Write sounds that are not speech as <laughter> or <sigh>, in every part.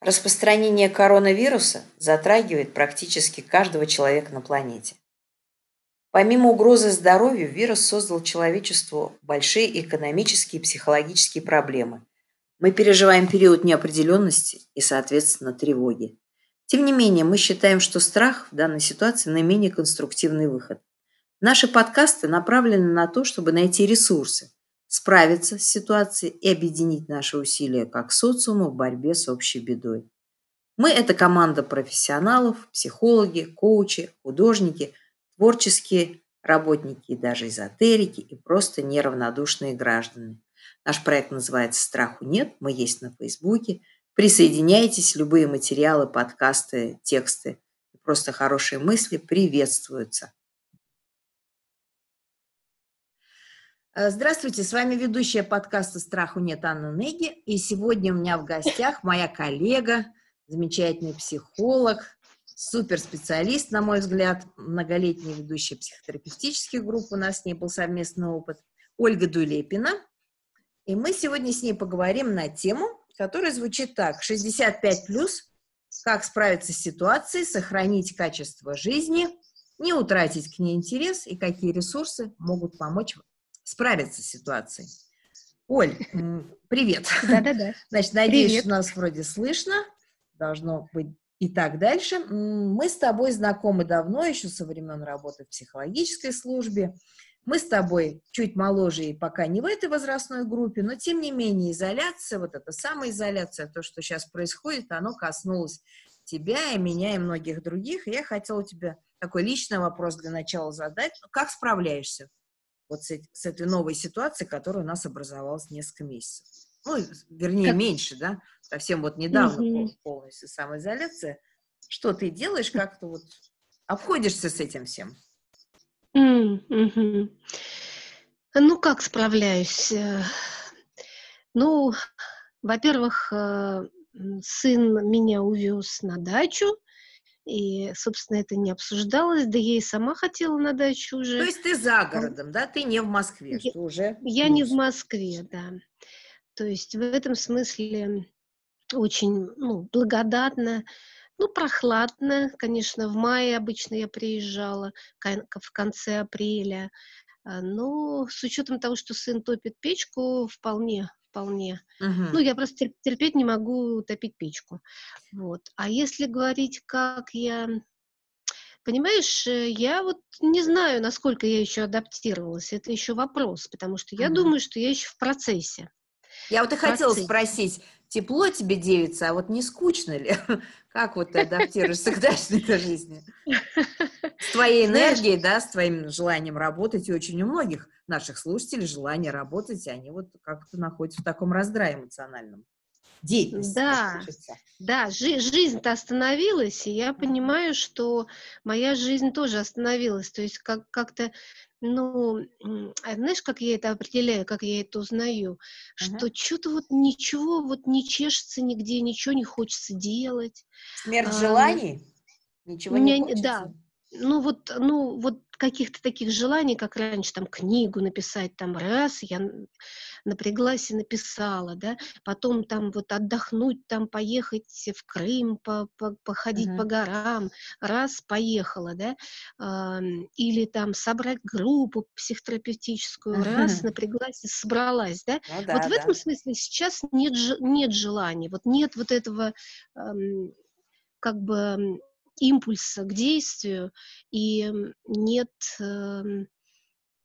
Распространение коронавируса затрагивает практически каждого человека на планете. Помимо угрозы здоровью, вирус создал человечеству большие экономические и психологические проблемы. Мы переживаем период неопределенности и, соответственно, тревоги. Тем не менее, мы считаем, что страх в данной ситуации наименее конструктивный выход. Наши подкасты направлены на то, чтобы найти ресурсы, справиться с ситуацией и объединить наши усилия как социума в борьбе с общей бедой. Мы – это команда профессионалов, психологи, коучи, художники, творческие работники и даже эзотерики и просто неравнодушные граждане. Наш проект называется «Страху нет», мы есть на Фейсбуке. Присоединяйтесь, любые материалы, подкасты, тексты просто хорошие мысли приветствуются. Здравствуйте, с вами ведущая подкаста «Страху нет» Анна Неги. И сегодня у меня в гостях моя коллега, замечательный психолог, суперспециалист, на мой взгляд, многолетняя ведущая психотерапевтических групп, у нас с ней был совместный опыт, Ольга Дулепина. И мы сегодня с ней поговорим на тему, которая звучит так. 65 плюс. Как справиться с ситуацией, сохранить качество жизни, не утратить к ней интерес и какие ресурсы могут помочь справиться с ситуацией. Оль, привет. Да-да-да. <laughs> Значит, надеюсь, привет. что нас вроде слышно. Должно быть и так дальше. Мы с тобой знакомы давно, еще со времен работы в психологической службе. Мы с тобой чуть моложе и пока не в этой возрастной группе, но тем не менее изоляция, вот эта самоизоляция, то, что сейчас происходит, оно коснулось тебя и меня и многих других. И я хотела у тебя такой личный вопрос для начала задать. Как справляешься вот с, с этой новой ситуацией, которая у нас образовалась несколько месяцев. Ну, вернее, как... меньше, да, совсем вот недавно угу. полностью самоизоляция. Что ты делаешь, как то вот обходишься с этим всем? Mm-hmm. Ну, как справляюсь? Э, ну, во-первых, э, сын меня увез на дачу, и, собственно, это не обсуждалось, да я и сама хотела на дачу уже. То есть ты за городом, да? Ты не в Москве, я, уже? Я не в Москве, да. То есть в этом смысле очень ну, благодатно, ну, прохладно, конечно, в мае обычно я приезжала, в конце апреля, а, но с учетом того, что сын топит печку, вполне вполне. Uh-huh. Ну, я просто терпеть не могу топить печку. Вот. А если говорить, как я... Понимаешь, э, я вот не знаю, насколько я еще адаптировалась. Это еще вопрос, потому что я uh-huh. думаю, что я еще в процессе. Я вот и хотела спросить, тепло тебе девица, а вот не скучно ли? <laughs> Как вот ты адаптируешься к дачной жизни? С твоей энергией, да, с твоим желанием работать, и очень у многих наших слушателей желание работать, и они вот как-то находятся в таком раздрае эмоциональном. Деятельность. Да, да, жи- жизнь-то остановилась, и я понимаю, что моя жизнь тоже остановилась. То есть как- как-то ну, а знаешь, как я это определяю, как я это узнаю? Что uh что-то вот ничего вот не чешется нигде, ничего не хочется делать. Смерть а, желаний? Ничего не хочется? Да, ну вот, ну вот каких-то таких желаний, как раньше, там книгу написать, там раз, я напряглась и написала, да, потом там вот отдохнуть, там поехать в Крым, по, по, походить uh-huh. по горам, раз, поехала, да, а, или там собрать группу психотерапевтическую, uh-huh. раз, напряглась и собралась, да, ну, да вот в этом смысле сейчас нет, нет желания, вот нет вот этого как бы импульса к действию, и нет, эм,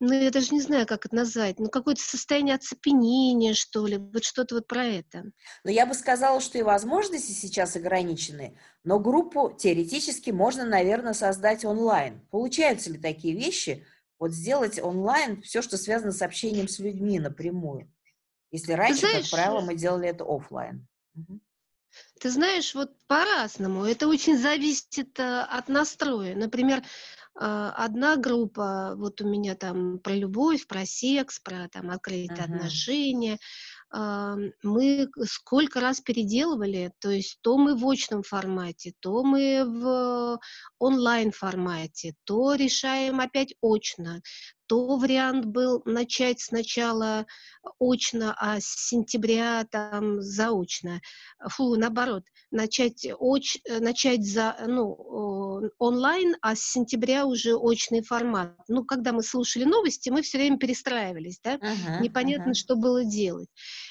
ну, я даже не знаю, как это назвать, ну, какое-то состояние оцепенения, что ли, вот что-то вот про это. Но я бы сказала, что и возможности сейчас ограничены, но группу теоретически можно, наверное, создать онлайн. Получаются ли такие вещи, вот сделать онлайн все, что связано с общением с людьми напрямую? Если раньше, знаешь, как правило, мы делали это офлайн. Ты знаешь, вот по-разному. Это очень зависит э, от настроя. Например, а, одна группа, вот у меня там про любовь, про секс, про там открытые uh-huh. отношения, а, мы сколько раз переделывали, то есть то мы в очном формате, то мы в онлайн формате, то решаем опять очно, то вариант был начать сначала очно, а с сентября там заочно. Фу, наоборот, начать, оч, начать за, ну, онлайн, а с сентября уже очный формат. Ну, когда мы слушали новости, мы все время перестраивались, да, uh-huh, непонятно, uh-huh. что было делать.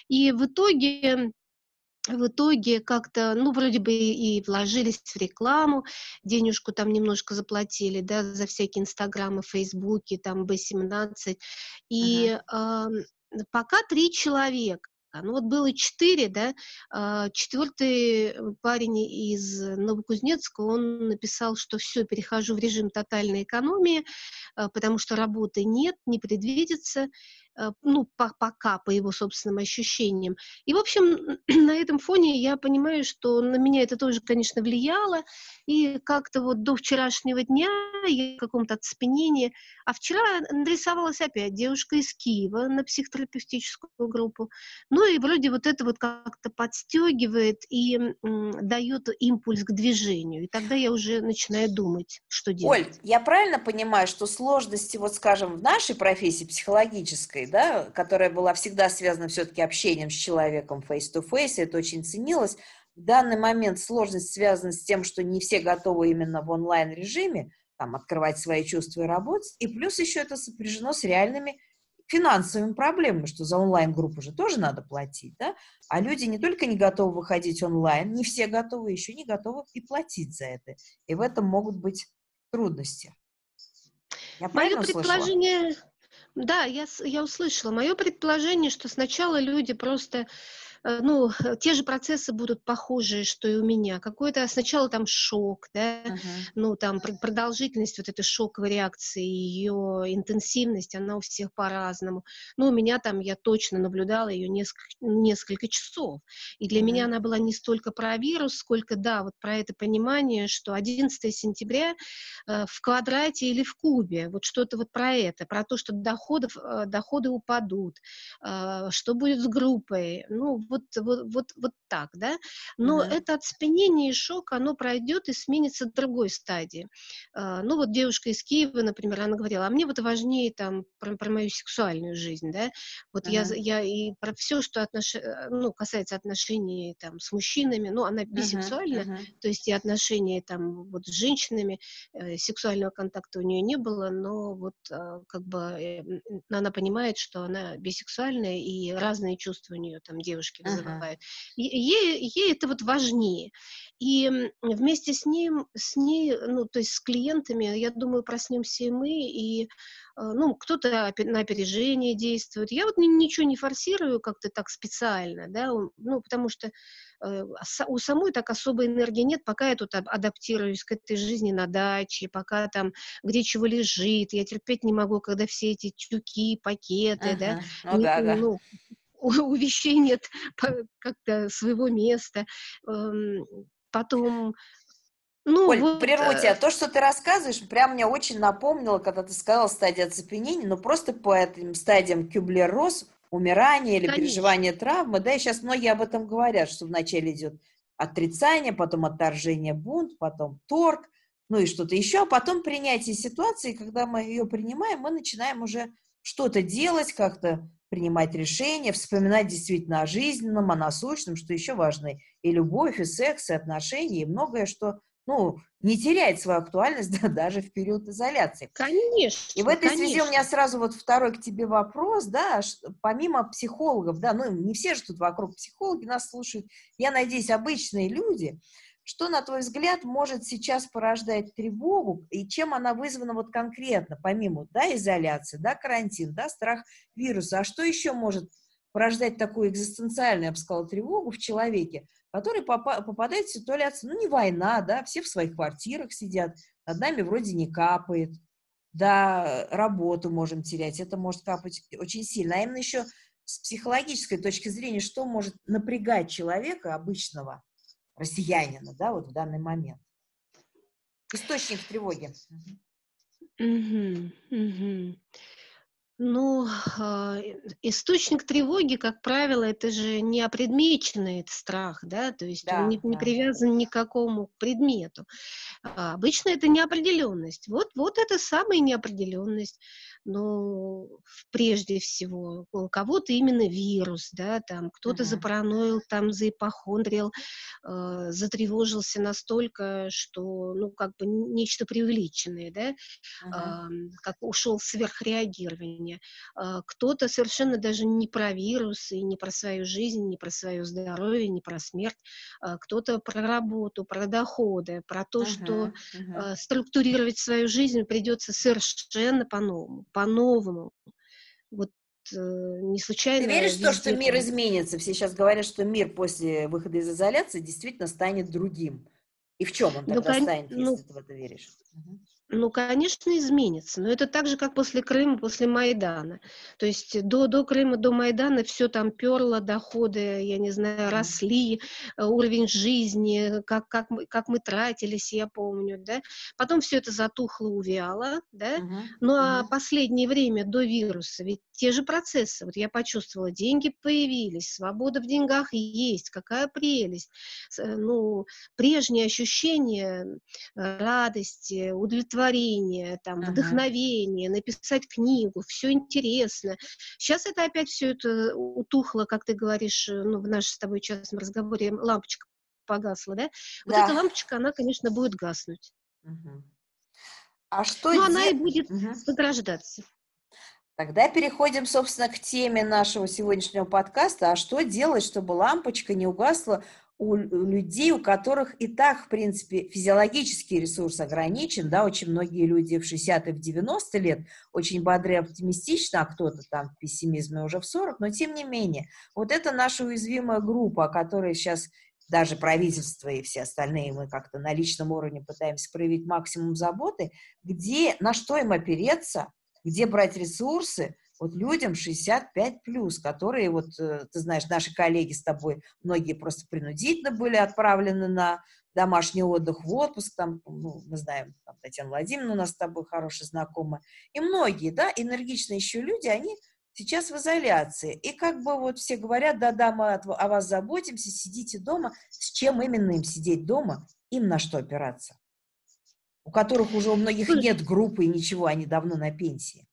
И в итоге в итоге как-то, ну, вроде бы и вложились в рекламу, денежку там немножко заплатили, да, за всякие инстаграмы, фейсбуки, там, B17, и uh-huh. э, пока три человека, ну вот было четыре, да, а, четвертый парень из Новокузнецка, он написал, что все, перехожу в режим тотальной экономии, а, потому что работы нет, не предвидится, Э, ну, по, пока, по его собственным ощущениям. И, в общем, <clears throat> на этом фоне я понимаю, что на меня это тоже, конечно, влияло, и как-то вот до вчерашнего дня я в каком-то оцепенении, а вчера нарисовалась опять девушка из Киева на психотерапевтическую группу, ну и вроде вот это вот как-то подстегивает и м, дает импульс к движению, и тогда я уже начинаю думать, что делать. Оль, я правильно понимаю, что сложности, вот скажем, в нашей профессии психологической, практикой, да, которая была всегда связана все-таки общением с человеком face-to-face, это очень ценилось. В данный момент сложность связана с тем, что не все готовы именно в онлайн-режиме там, открывать свои чувства и работать, и плюс еще это сопряжено с реальными финансовыми проблемами, что за онлайн-группу же тоже надо платить, да? А люди не только не готовы выходить онлайн, не все готовы, еще не готовы и платить за это. И в этом могут быть трудности. Я Мое предположение, услышала? Да, я, я услышала. Мое предположение, что сначала люди просто ну, те же процессы будут похожие, что и у меня. Какой-то сначала там шок, да, uh-huh. ну, там продолжительность вот этой шоковой реакции, ее интенсивность, она у всех по-разному. Ну, у меня там, я точно наблюдала ее несколько, несколько часов. И для uh-huh. меня она была не столько про вирус, сколько, да, вот про это понимание, что 11 сентября э, в квадрате или в кубе, вот что-то вот про это, про то, что доходов, э, доходы упадут, э, что будет с группой, ну, вот, вот, вот, вот так, да, но mm-hmm. это оцепенение и шок, оно пройдет и сменится другой стадии. Uh, ну вот девушка из Киева, например, она говорила, а мне вот важнее там про, про мою сексуальную жизнь, да, вот mm-hmm. я, я и про все, что отнош... Э, ну, касается отношений там с мужчинами, ну, она бисексуальна, uh-huh, uh-huh. то есть и отношения там вот с женщинами, э, сексуального контакта у нее не было, но вот э, как бы э, она понимает, что она бисексуальная, и разные чувства у нее там девушки вызывает. Uh-huh. Ей, ей это вот важнее. И вместе с ним, с ней, ну, то есть с клиентами, я думаю, проснемся и мы, и Э, ну, кто-то на опережение действует. Я вот ничего не форсирую как-то так специально, да, ну, потому что э, у самой так особой энергии нет, пока я тут адаптируюсь к этой жизни на даче, пока там где чего лежит, я терпеть не могу, когда все эти тюки, пакеты, ага. да, ну, не, да, да. Ну, у вещей нет <laughs> как-то своего места. Эм, потом ну, Оль, вот, прерву тебя. То, что ты рассказываешь, прям мне очень напомнило, когда ты сказала стадия оцепенения, но просто по этим стадиям Кюблер-Росс, умирание или Конечно. переживание травмы, да, и сейчас многие об этом говорят, что вначале идет отрицание, потом отторжение, бунт, потом торг, ну и что-то еще, а потом принятие ситуации, когда мы ее принимаем, мы начинаем уже что-то делать, как-то принимать решения, вспоминать действительно о жизненном, о насущном, что еще важно, и любовь, и секс, и отношения, и многое, что ну, не теряет свою актуальность <laughs> да, даже в период изоляции. Конечно. И в этой конечно. связи у меня сразу вот второй к тебе вопрос, да, что, помимо психологов, да, ну, не все же тут вокруг психологи нас слушают, я надеюсь, обычные люди, что, на твой взгляд, может сейчас порождать тревогу, и чем она вызвана вот конкретно, помимо, да, изоляции, да, карантин, да, страх вируса, а что еще может порождать такую экзистенциальную, я бы сказала, тревогу в человеке, который попадает в ситуацию, ну, не война, да, все в своих квартирах сидят, над нами вроде не капает, да, работу можем терять, это может капать очень сильно. А именно еще с психологической точки зрения, что может напрягать человека обычного, россиянина, да, вот в данный момент? Источник тревоги. Угу, угу. Ну, а, источник тревоги, как правило, это же не опредмеченный страх, да, то есть он не, Да, не да. привязан ни к какому предмету. А обычно это неопределенность. Вот, вот это самая неопределенность. Ну, в- прежде всего, у кого-то именно вирус, да, там кто-то Мгм. запараноил, там заипохондрил, э, затревожился настолько, что, ну, как бы нечто преувеличенное, да, Мгм. ам, как ушел сверхреагирование. А, Кто-то совершенно даже не про вирус и не про свою жизнь, не про свое здоровье, не про смерть. А, Кто-то про работу, про доходы, про то, что Мгм. Мгм. а, структурировать свою жизнь придется совершенно по-новому, по-новому. Вот э, не Ты случайно веришь в то, что мир изменится? Все сейчас говорят, что мир после выхода из изоляции действительно станет другим. И в чем он ну, тогда кон- станет, ну, если ты в это веришь? Ну, конечно, изменится, но это так же, как после Крыма, после Майдана. То есть до, до Крыма, до Майдана все там перло, доходы, я не знаю, росли, э, уровень жизни, как, как, мы, как мы тратились, я помню, да. Потом все это затухло, увяло, да. Мгм. Ну, а Мгм. последнее время до вируса, ведь те же процессы, вот я почувствовала, деньги появились, свобода в деньгах есть, какая прелесть. Э, Ну, прежние ощущения э, радости, удовлетворения, там, Мгм. вдохновения, написать книгу, все интересно. Сейчас это опять все это утухло, как ты говоришь, э, ну, в нашем с тобой частном разговоре лампочка погасла, да? Вот эта Да. лампочка, она, конечно, будет гаснуть. Мгм. А что Но она и де- будет Мгм. возрождаться. Тогда переходим, собственно, к теме нашего сегодняшнего подкаста. А что делать, чтобы лампочка не угасла у лю- людей, у которых и так, в принципе, физиологический ресурс ограничен, да, очень многие люди в 60 и в 90 лет очень бодры и оптимистичны, а кто-то там в пессимизме уже в 40, но тем не менее, вот это наша уязвимая группа, о которой сейчас даже правительство и все остальные, мы как-то на личном уровне пытаемся проявить максимум заботы, где, на что им опереться, где брать ресурсы вот людям 65 плюс, которые вот, э, ты знаешь, наши коллеги с тобой, многие просто принудительно были отправлены на домашний отдых, в отпуск, там, ну, мы знаем, там, Татьяна Владимировна у нас с тобой хорошая знакомая, и многие, да, энергичные еще люди, они сейчас в изоляции, и как бы вот все говорят, да-да, мы о вас заботимся, сидите дома, с чем именно им сидеть дома, им на что опираться? У которых уже у многих нет группы и ничего, они давно на пенсии.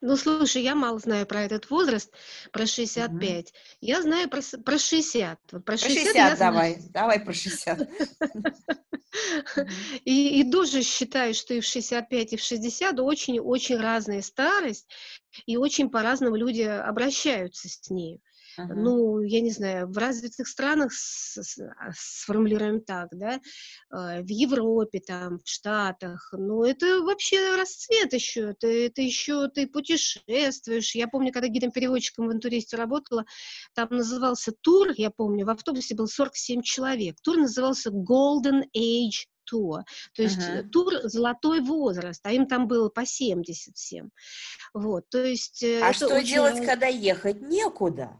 Ну, слушай, я мало знаю про этот возраст, про Мгм. 65. Я знаю про, про 60. Вот про Про 60 я 60 знаю. давай, давай про 60. Мгм. <laughs> И, и тоже считаю, что и в 65, и в 60 очень-очень разная старость, и очень по-разному люди обращаются с ней. Ну, я не знаю, в развитых странах, с- с- а, сформулируем так, да, э, в Европе, там, в Штатах, ну, это вообще расцвет еще, это, это еще ты путешествуешь. Я помню, когда гидом-переводчиком в интуристе работала, там назывался тур, я помню, в автобусе был 47 человек. Тур назывался Golden Age Tour, то есть Мгм. тур «Золотой возраст», а им там было по 70 всем. Вот, то есть э, А что очень делать, когда ехать некуда?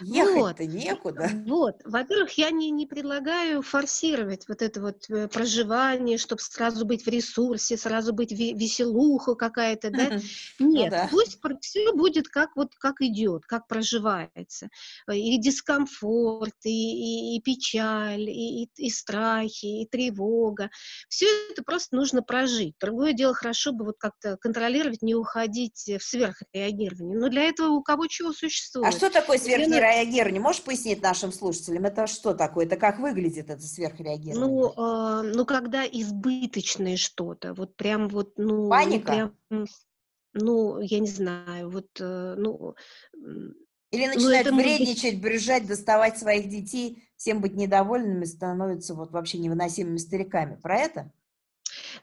Вот, Ехать-то некуда. вот. Во-первых, я не, не предлагаю форсировать вот это вот э, проживание, чтобы сразу быть в ресурсе, сразу быть ве- веселуха какая-то, да? Мгм. <laughs> Нет, да. пусть все будет как вот как идет, как проживается. Э, И дискомфорт, и, и- и печаль, и, и- и страхи, и тревога. Все это просто нужно прожить. Другое дело, хорошо бы вот как-то контролировать, не уходить э, в сверхреагирование. Но для этого у кого чего А существует. что такое Вот на- сверхреагирование? Можешь пояснить нашим слушателям? Это что такое? Это как выглядит это сверхреагирование? Ну, а, ну, когда избыточное что-то, вот прям вот, ну, ну, Паника? прям, ну, я не знаю, вот, э, ну, Или ну, начинают это может быть, вредничать, брюзжать, доставать своих детей, всем быть недовольными, становятся вот вообще невыносимыми стариками. Про это?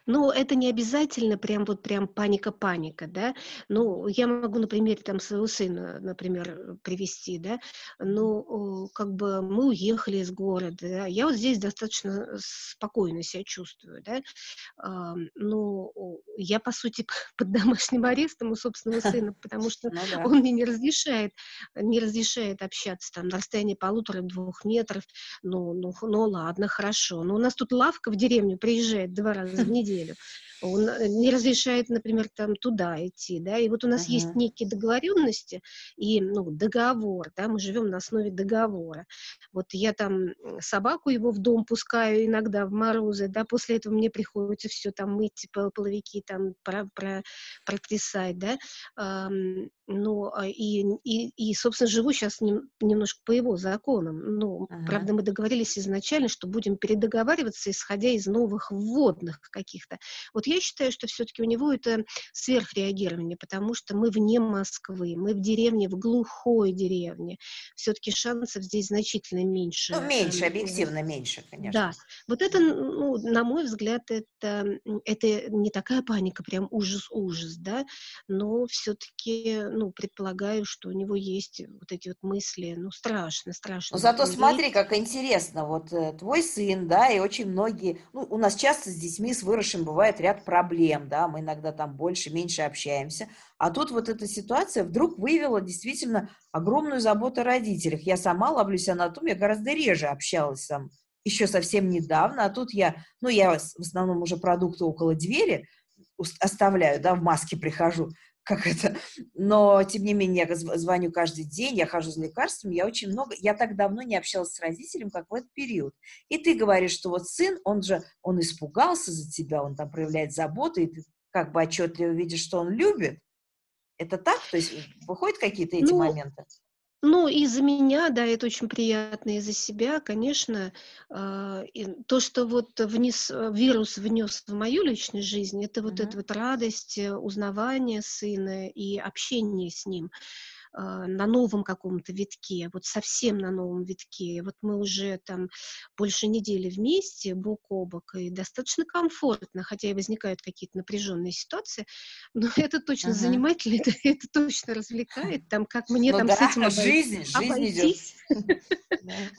Ну, это не обязательно прям вот прям паника-паника, да, ну, я могу на примере там своего сына, например, привести, да, ну, как бы мы уехали из города, да, я вот здесь достаточно спокойно себя чувствую, да, Ам, ну, я, по сути, <laughs> под домашним арестом у собственного <laughs> сына, потому что Ну он мне не разрешает, не разрешает общаться там на расстоянии полутора-двух метров. Ну, ну, ну ладно, хорошо. Но у нас тут лавка в деревню приезжает два раза в неделю. <laughs> неделю. Он э, не разрешает, например, там туда идти, да, и вот у нас uh-huh. есть некие договоренности и, ну, договор, да, мы живем на основе договора. Вот я там собаку его в дом пускаю иногда в морозы, да, после этого мне приходится все там мыть, половики там про, про, протрясать, да, ну, и, и, и, собственно, живу сейчас нем, немножко по его законам. Ну, ага. правда, мы договорились изначально, что будем передоговариваться, исходя из новых вводных каких-то. Вот я считаю, что все-таки у него это сверхреагирование, потому что мы вне Москвы, мы в деревне, в глухой деревне. Все-таки шансов здесь значительно меньше. Ну, меньше, объективно меньше, конечно. Да. Вот это, ну, на мой взгляд, это, это не такая паника, прям ужас-ужас, да, но все-таки ну, предполагаю, что у него есть вот эти вот мысли, ну, страшно, страшно. Но зато смотри, как интересно, вот э, твой сын, да, и очень многие, ну, у нас часто с детьми, с выросшим бывает ряд проблем, да, мы иногда там больше, меньше общаемся, а тут вот эта ситуация вдруг выявила действительно огромную заботу о родителях. Я сама ловлюсь на том, я гораздо реже общалась там еще совсем недавно, а тут я, ну, я в основном уже продукты около двери оставляю, да, в маске прихожу, как это, но тем не менее я звоню каждый день, я хожу за лекарствами, я очень много, я так давно не общалась с родителем, как в этот период. И ты говоришь, что вот сын, он же, он испугался за тебя, он там проявляет заботу, и ты как бы отчетливо видишь, что он любит. Это так? То есть выходят какие-то эти ну, моменты? Ну, из-за меня, да, это очень приятно, из-за себя, конечно. Э, то, что вот внес, э, вирус внес в мою личную жизнь, это вот mm-hmm. эта вот радость, э, узнавание сына и общение с ним. А, на новом каком-то витке, вот совсем на новом витке. Вот мы уже там больше недели вместе, бок о бок, и достаточно комфортно, хотя и возникают какие-то напряженные ситуации, <laughs> но это точно uh-huh. занимательно, это, <laughs> это точно развлекает, там, как мне ну, там да, с этим жизнь, обойтись. <laughs>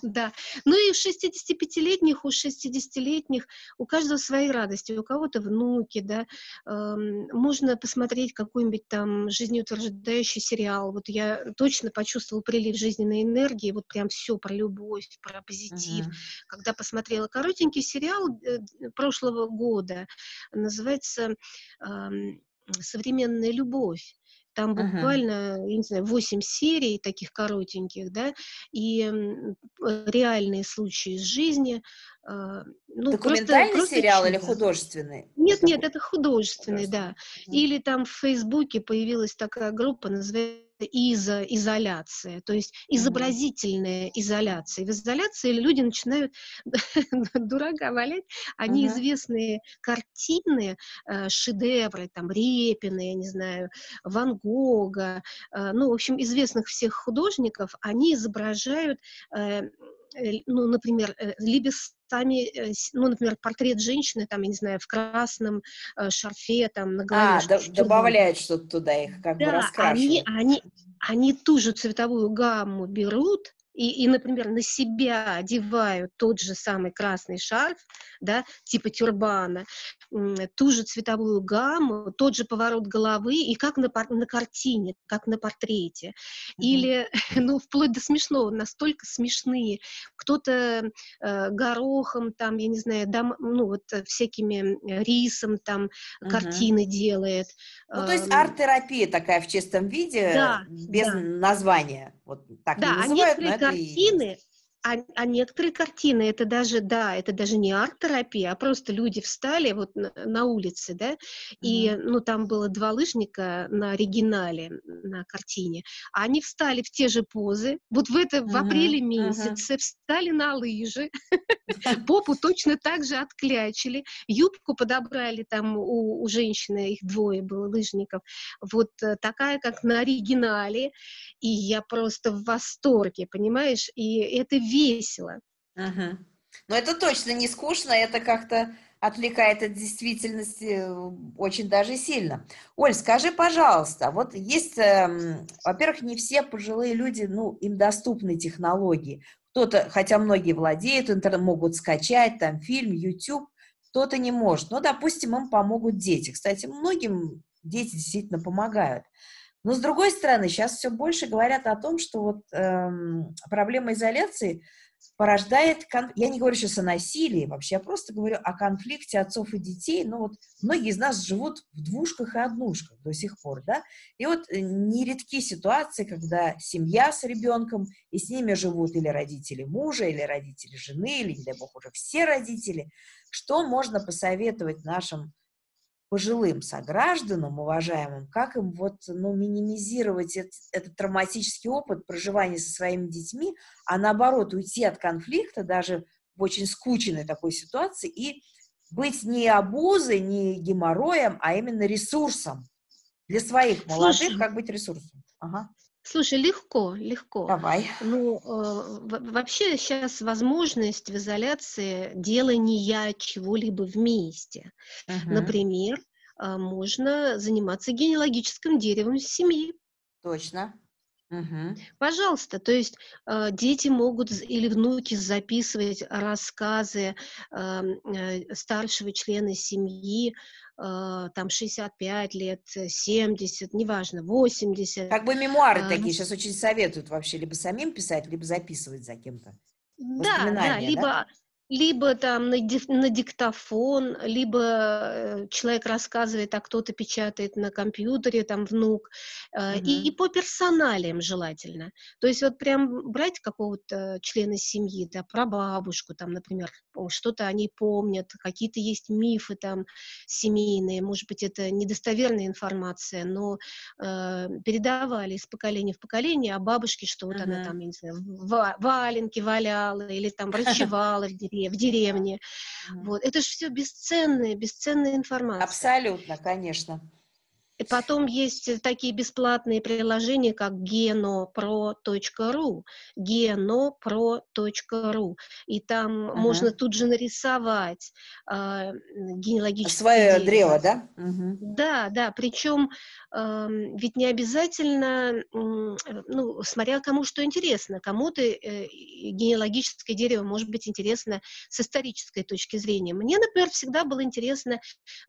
Да. Ну и у 65-летних, у 60-летних, у каждого свои радости, у кого-то внуки, да, можно посмотреть какой-нибудь там жизнеутверждающий сериал. Вот я я точно почувствовала прилив жизненной энергии, вот прям все про любовь, про позитив. Uh-huh. Когда посмотрела коротенький сериал э, прошлого года, называется «Современная любовь». Там буквально, uh-huh. я не знаю, 8 серий таких коротеньких, да, и реальные случаи из жизни. А, ну, Документальный просто, сериал просто или художественный? Нет, нет, это художественный, художественный. да. Uh-huh. Или там в Фейсбуке появилась такая группа, называется изо, изоляция, то есть изобразительная изоляция. В изоляции люди начинают <laughs> дурака валять, они uh-huh. известные картины, э, шедевры, там, Репина, я не знаю, Ван Гога, э, ну, в общем, известных всех художников, они изображают э, ну, например, либо сами, ну, например, портрет женщины, там, я не знаю, в красном э, шарфе, там, на голове. А, д- добавляют что-то туда, их как да, бы раскрашивают. Они, они, они ту же цветовую гамму берут, и, и, например, на себя одевают тот же самый красный шарф, да, типа тюрбана, ту же цветовую гамму, тот же поворот головы, и как на, на картине, как на портрете. Mm-hmm. Или, <laughs> ну, вплоть до смешного, настолько смешные. Кто-то э, горохом, там, я не знаю, дам, ну, вот всякими рисом там mm-hmm. картины делает. Ну, то есть арт-терапия такая в чистом виде, да, без да. названия. Вот так да, а некоторые картины, а, а некоторые картины, это даже, да, это даже не арт-терапия, а просто люди встали вот на, на улице, да, и, mm-hmm. ну, там было два лыжника на оригинале, на картине, а они встали в те же позы, вот в это, mm-hmm. в апреле месяце, mm-hmm. встали на лыжи, <laughs> попу точно так же отклячили, юбку подобрали там у, у женщины, их двое было лыжников, вот э, такая, как на оригинале, и я просто в восторге, понимаешь, и это весело. Угу. Но это точно не скучно, это как-то отвлекает от действительности э, очень даже сильно. Оль, скажи, пожалуйста, вот есть, э, во-первых, не все пожилые люди, ну, им доступны технологии. Кто-то, хотя многие владеют интернет, могут скачать там фильм, YouTube, кто-то не может. Но, допустим, им помогут дети. Кстати, многим дети действительно помогают. Но с другой стороны, сейчас все больше говорят о том, что вот эм, проблема изоляции порождает, кон... я не говорю сейчас о насилии вообще, я просто говорю о конфликте отцов и детей. Ну вот многие из нас живут в двушках и однушках до сих пор, да, и вот э, нередки ситуации, когда семья с ребенком, и с ними живут или родители мужа, или родители жены, или, не дай бог, уже все родители. Что можно посоветовать нашим пожилым согражданам, уважаемым, как им вот, ну, минимизировать этот, этот травматический опыт проживания со своими детьми, а наоборот уйти от конфликта даже в очень скучной такой ситуации и быть не обузой, не геморроем, а именно ресурсом для своих молодых, Слушай, как быть ресурсом. Ага. Слушай, легко, легко. Давай. Ну, э, вообще сейчас возможность в изоляции делания чего-либо вместе. Угу. Например, э, можно заниматься генеалогическим деревом семьи. Точно. Угу. Пожалуйста, то есть э, дети могут или внуки записывать рассказы эм, э, старшего члена семьи, э, там 65 лет, 70, неважно, 80. Как бы мемуары э, такие сейчас очень советуют вообще, либо самим писать, либо записывать за кем-то. Да, да, либо да? Либо там на, на диктофон, либо э, человек рассказывает, а кто-то печатает на компьютере, там внук, угу. и, и по персоналиям желательно. То есть вот прям брать какого-то члена семьи, да, про бабушку, там, например, что-то они помнят, какие-то есть мифы там семейные, может быть, это недостоверная информация, но э, передавали из поколения в поколение о бабушке, что вот угу. она там, я не знаю, валенки валяла или там <laughs> врачевала в деревне, в деревне. Вот. Это же все бесценная, бесценная информация. Абсолютно, конечно. И потом есть э, такие бесплатные приложения, как genopro.ru, genopro.ru, и там ага. можно тут же нарисовать э, генеалогическое Свое древо, да? Угу. Да, да, причем э, ведь не обязательно, э, ну, смотря кому что интересно, кому-то э, генеалогическое дерево может быть интересно с исторической точки зрения. Мне, например, всегда было интересно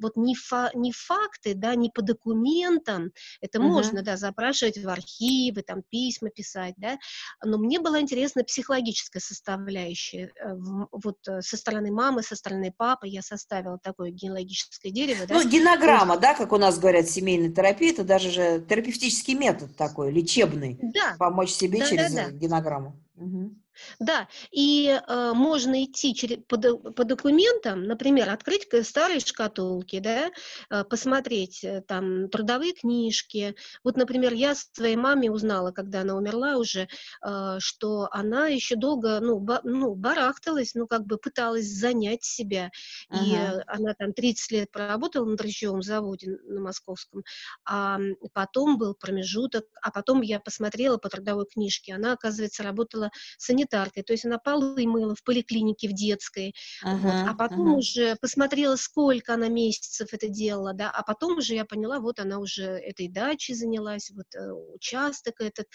вот не, фа не факты, да, не по документам, документам, это угу. можно, да, запрашивать в архивы, там, письма писать, да, но мне была интересна психологическая составляющая, э, вот э, со стороны мамы, со стороны папы я составила такое генеалогическое дерево, да. Ну, генограмма, да, как у нас говорят, семейная терапия, это даже же терапевтический метод такой, лечебный, да. помочь себе да, через да, да. генограмму. Угу. Да, и э, можно идти через, по, по документам, например, открыть старые шкатулки, да, э, посмотреть э, там трудовые книжки. Вот, например, я своей маме узнала, когда она умерла уже, э, что она еще долго, ну, ба, ну, барахталась, ну, как бы пыталась занять себя. Ага. И э, она там 30 лет проработала на дрожжевом заводе на московском, а потом был промежуток, а потом я посмотрела по трудовой книжке, она, оказывается, работала санитаром санитаркой, то есть она полы мыла в поликлинике, в детской, uh-huh, вот, а потом uh-huh. уже посмотрела, сколько она месяцев это делала, да, а потом уже я поняла, вот она уже этой дачей занялась, вот э, участок этот,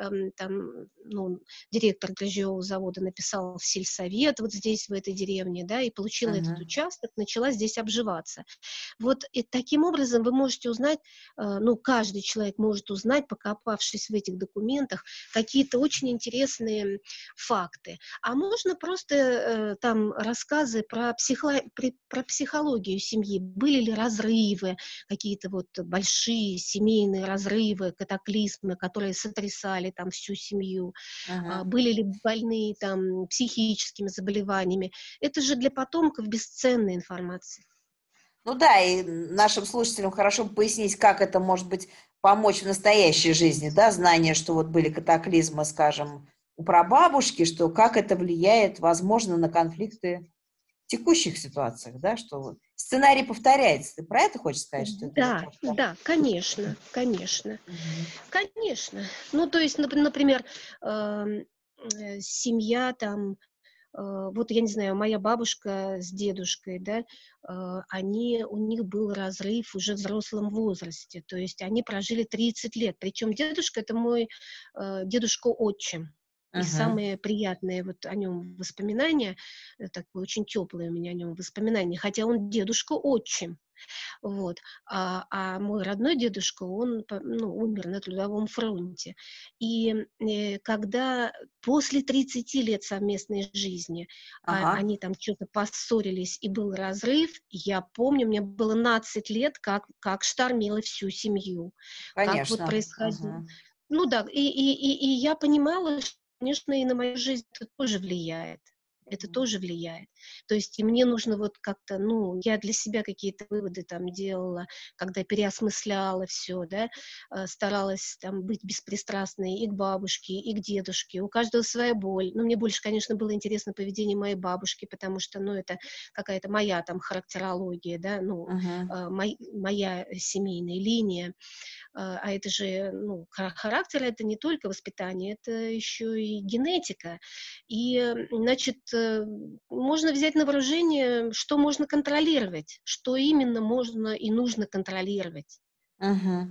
э, там, ну, директор дрожжевого завода написал в сельсовет вот здесь, в этой деревне, да, и получила uh-huh. этот участок, начала здесь обживаться. Вот и таким образом вы можете узнать, э, ну, каждый человек может узнать, покопавшись в этих документах, какие-то очень интересные факты, а можно просто э, там рассказы про, психо, про психологию семьи, были ли разрывы, какие-то вот большие семейные разрывы, катаклизмы, которые сотрясали там всю семью, ага. были ли больные там психическими заболеваниями. Это же для потомков бесценная информация. Ну да, и нашим слушателям хорошо пояснить, как это может быть помочь в настоящей жизни, да, знание, что вот были катаклизмы, скажем, у прабабушки, что как это влияет, возможно, на конфликты в текущих ситуациях, да, что сценарий повторяется. Ты про это хочешь сказать? Что да, это да, конечно, конечно, конечно. Ну, то есть, например, эм, э, семья там, э, вот я не знаю, моя бабушка с дедушкой, да, э, они, у них был разрыв уже в взрослом возрасте, то есть они прожили 30 лет, причем дедушка это мой дедушка отчим, И самые приятные вот о нем воспоминания, э, такое очень теплые у меня о нем воспоминания, хотя он дедушка отчим. Вот. А, а мой родной дедушка, он ну, умер на трудовом фронте. И э, когда после 30 лет совместной жизни а, ага. а, они там что-то поссорились и был разрыв, я помню, мне было 12 лет, как, как штормило всю семью. Конечно. Как вот происходило. Ага. Ну да, и, и, и, и я понимала, что, конечно, и на мою жизнь это тоже влияет это тоже влияет. То есть и мне нужно вот как-то, ну, я для себя какие-то выводы там делала, когда переосмысляла все, да, э, старалась там быть беспристрастной и к бабушке, и к дедушке. У каждого своя боль. Но мне больше, конечно, было интересно поведение моей бабушки, потому что, ну, это какая-то моя там характерология, да, ну, uh-huh. мой, моя семейная линия. Э, а это же, ну, характер это не только воспитание, это еще и генетика. И, значит, Э, можно взять на вооружение, что можно контролировать, что именно можно и нужно контролировать. Угу.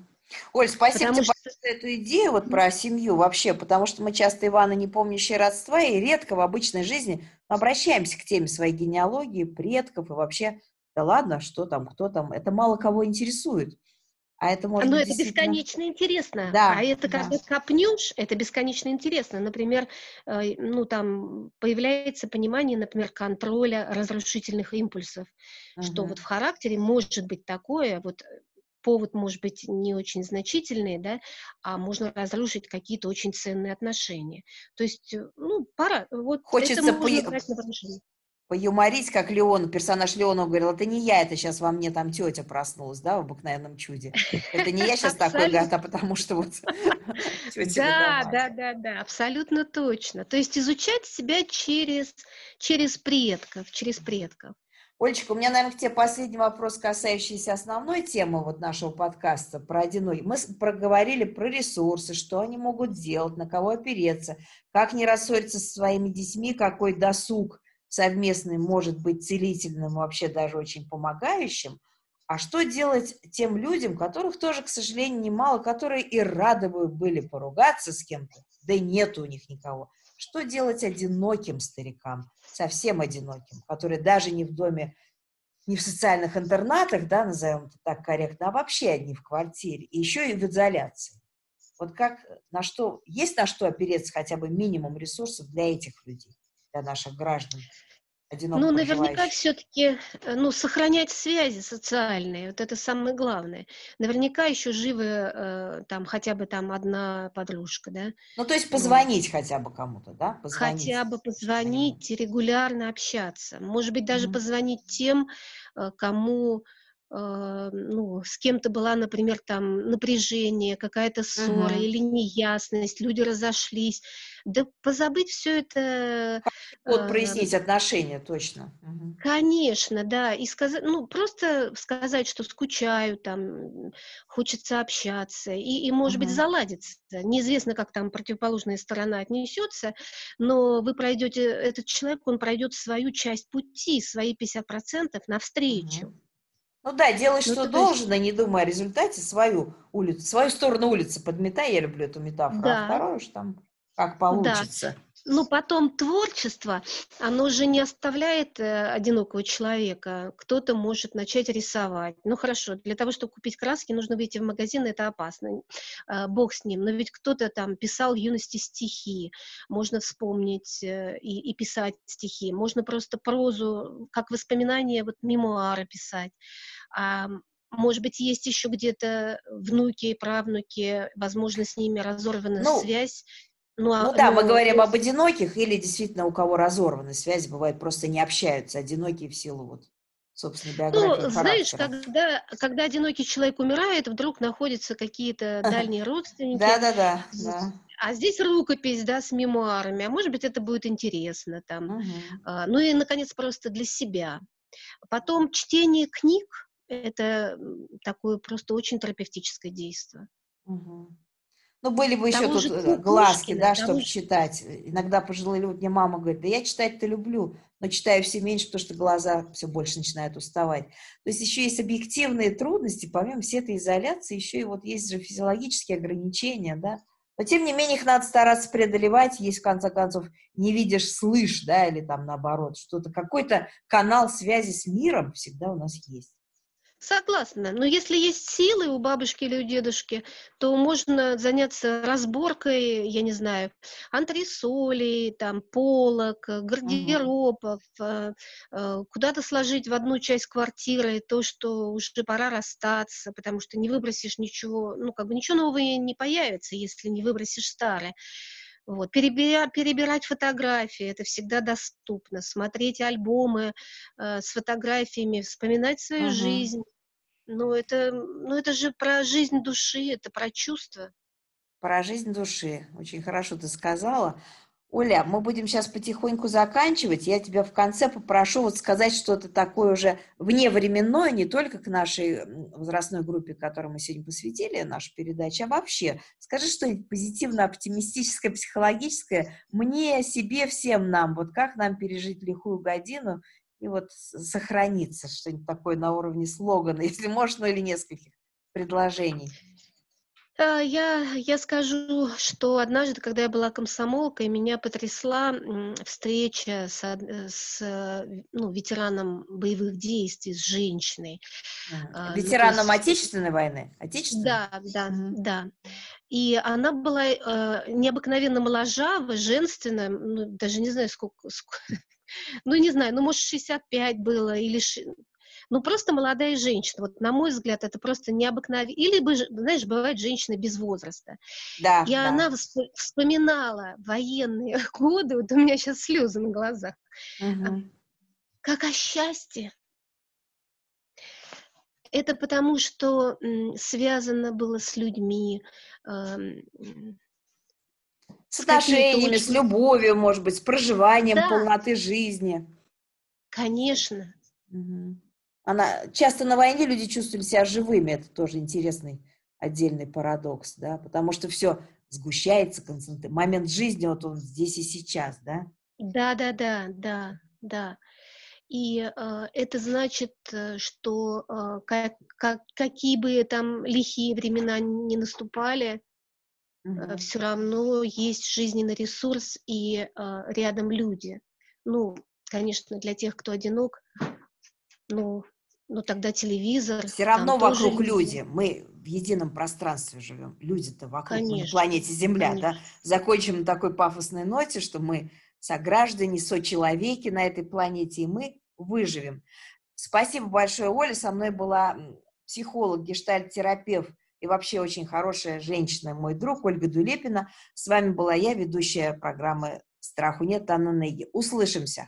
Оль, спасибо потому тебе что... за эту идею вот про семью вообще, потому что мы часто, Ивана, не помнящие родства, и редко в обычной жизни обращаемся к теме своей генеалогии, предков и вообще, да ладно, что там, кто там, это мало кого интересует. А это может Но быть это действительно... бесконечно интересно. Да, а это да. когда копнешь, это бесконечно интересно. Например, э, ну там появляется понимание, например, контроля разрушительных импульсов, угу. что вот в характере может быть такое, вот повод может быть не очень значительный, да, а можно разрушить какие-то очень ценные отношения. То есть, э, ну, пора. Вот Хочется это можно по... поюморить, как Леон, персонаж Леона говорил, это не я, это сейчас во мне там тетя проснулась, да, в обыкновенном чуде. Это не я сейчас такой гад, а потому что вот <laughs> Да, да, да, да, абсолютно точно. То есть изучать себя через, через предков, через предков. Олечка, у меня, наверное, к тебе последний вопрос, касающийся основной темы вот нашего подкаста про одиноких. Мы проговорили про ресурсы, что они могут делать, на кого опереться, как не рассориться со своими детьми, какой досуг совместный может быть целительным, вообще даже очень помогающим, а что делать тем людям, которых тоже, к сожалению, немало, которые и рады бы были поругаться с кем-то, да нет у них никого. Что делать одиноким старикам, совсем одиноким, которые даже не в доме, не в социальных интернатах, да, назовем это так корректно, а вообще одни в квартире, и еще и в изоляции. Вот как, на что, есть на что опереться хотя бы минимум ресурсов для этих людей, для наших граждан? Ну, наверняка все-таки, э, ну, сохранять связи социальные, вот это самое главное. Наверняка еще живы э, там хотя бы там одна подружка, да. Ну, то есть позвонить вот. хотя бы кому-то, да? Позвонить. Хотя бы позвонить, регулярно общаться. Может быть, даже mm-hmm. позвонить тем, э, кому ну, с кем-то была, например, там напряжение, какая-то ссора uh-huh. или неясность, люди разошлись. Да позабыть все это... Вот э, прояснить отношения, точно. Uh-huh. Конечно, да. И сказать, ну, просто сказать, что скучаю, там, хочется общаться, и, и может uh-huh. быть, заладиться. Неизвестно, как там противоположная сторона отнесется, но вы пройдете, этот человек, он пройдет свою часть пути, свои 50% навстречу. Uh-huh. Ну да, делай, ну, что должно, есть... не думай о результате, свою улицу, свою сторону улицы подметай, я люблю эту метафору, а да. а второе уж там как получится. Да. Ну, потом творчество, оно же не оставляет э, одинокого человека. Кто-то может начать рисовать. Ну, хорошо, для того, чтобы купить краски, нужно выйти в магазин, это опасно. Э, бог с ним. Но ведь кто-то там писал в юности стихи. Можно вспомнить э, и, и писать стихи. Можно просто прозу, как воспоминания, вот мемуары писать. А, может быть, есть еще где-то внуки, правнуки, возможно, с ними разорвана ну, связь, ну, а, ну да, ну, мы говорим об одиноких или действительно у кого разорваны связи, бывает, просто не общаются, одинокие в силу вот собственно, биографии Ну, знаешь, когда, когда одинокий человек умирает, вдруг находятся какие-то <laughs> дальние родственники. Да-да-да. да. А здесь рукопись, да, с мемуарами, а может быть, это будет интересно там. Угу. А, ну и, наконец, просто для себя. Потом чтение книг – это такое просто очень терапевтическое действие. Угу. Ну, были бы еще тут э, глазки, да, чтобы же... читать. Иногда пожилые люди, мне мама говорит, да я читать-то люблю, но читаю все меньше, потому что глаза все больше начинают уставать. То есть еще есть объективные трудности, помимо всей этой изоляции, еще и вот есть же физиологические ограничения, да, Но, тем не менее, их надо стараться преодолевать, если, в конце концов, не видишь, слышь, да, или там наоборот, что-то, какой-то канал связи с миром всегда у нас есть. Согласна. Но если есть силы у бабушки или у дедушки, то можно заняться разборкой, я не знаю, антресолей, там, полок, гардеробов, э, э, куда-то сложить в одну часть квартиры то, что уже пора расстаться, потому что не выбросишь ничего, ну, как бы ничего нового не появится, если не выбросишь старое. Вот. Перебира, перебирать фотографии, это всегда доступно. Смотреть альбомы э, с фотографиями, вспоминать свою uh-huh. жизнь. Ну это, ну, это же про жизнь души, это про чувства. Про жизнь души. Очень хорошо ты сказала. Оля, мы будем сейчас потихоньку заканчивать. Я тебя в конце попрошу вот сказать что-то такое уже вневременное, не только к нашей возрастной группе, которой мы сегодня посвятили нашу передачу, а вообще. Скажи что-нибудь позитивно-оптимистическое, психологическое мне, себе, всем нам. Вот как нам пережить лихую годину и вот сохраниться, что-нибудь такое на уровне слогана, <laughs> если можно, или нескольких предложений. А, я, я скажу, что однажды, когда я была комсомолкой, меня потрясла встреча с, э, с ну, ветераном боевых действий, с женщиной. А, ну, ветераном есть... Отечественной войны? Отечественной? Да, да, mm-hmm. да. И она была э, необыкновенно моложава, женственная, ну, даже не знаю, сколько, сколько <laughs> ну, не знаю, ну, может, 65 было, или ну, просто молодая женщина. Вот, на мой взгляд, это просто необыкновенно. Или, знаешь, бывает женщина без возраста. Да, И да. она вспоминала военные <laughs> годы, вот у меня сейчас слезы на глазах. Угу. Как о счастье. Это потому, что связано было с людьми, с отношениями, с любовью, может быть, с проживанием да. полноты жизни. Конечно. Угу. Она, часто на войне люди чувствовали себя живыми, это тоже интересный отдельный парадокс, да, потому что все сгущается, концентрируется. Момент жизни, вот он здесь и сейчас, да? Да, да, да, да, да. И э, это значит, э, что э, как, как, какие бы там лихие времена не наступали, угу. все равно есть жизненный ресурс и э, рядом люди. Ну, конечно, для тех, кто одинок, ну, ну тогда телевизор. Все равно вокруг тоже... люди. Мы в едином пространстве живем. Люди-то вокруг конечно, на планете Земля, конечно. да? Закончим на такой пафосной ноте, что мы сограждане, сочеловеки на этой планете, и мы выживем. Спасибо большое, Оля. Со мной была психолог, гештальт-терапевт и вообще очень хорошая женщина, мой друг Ольга Дулепина. С вами была я, ведущая программы «Страху нет» Анна Неги. Услышимся!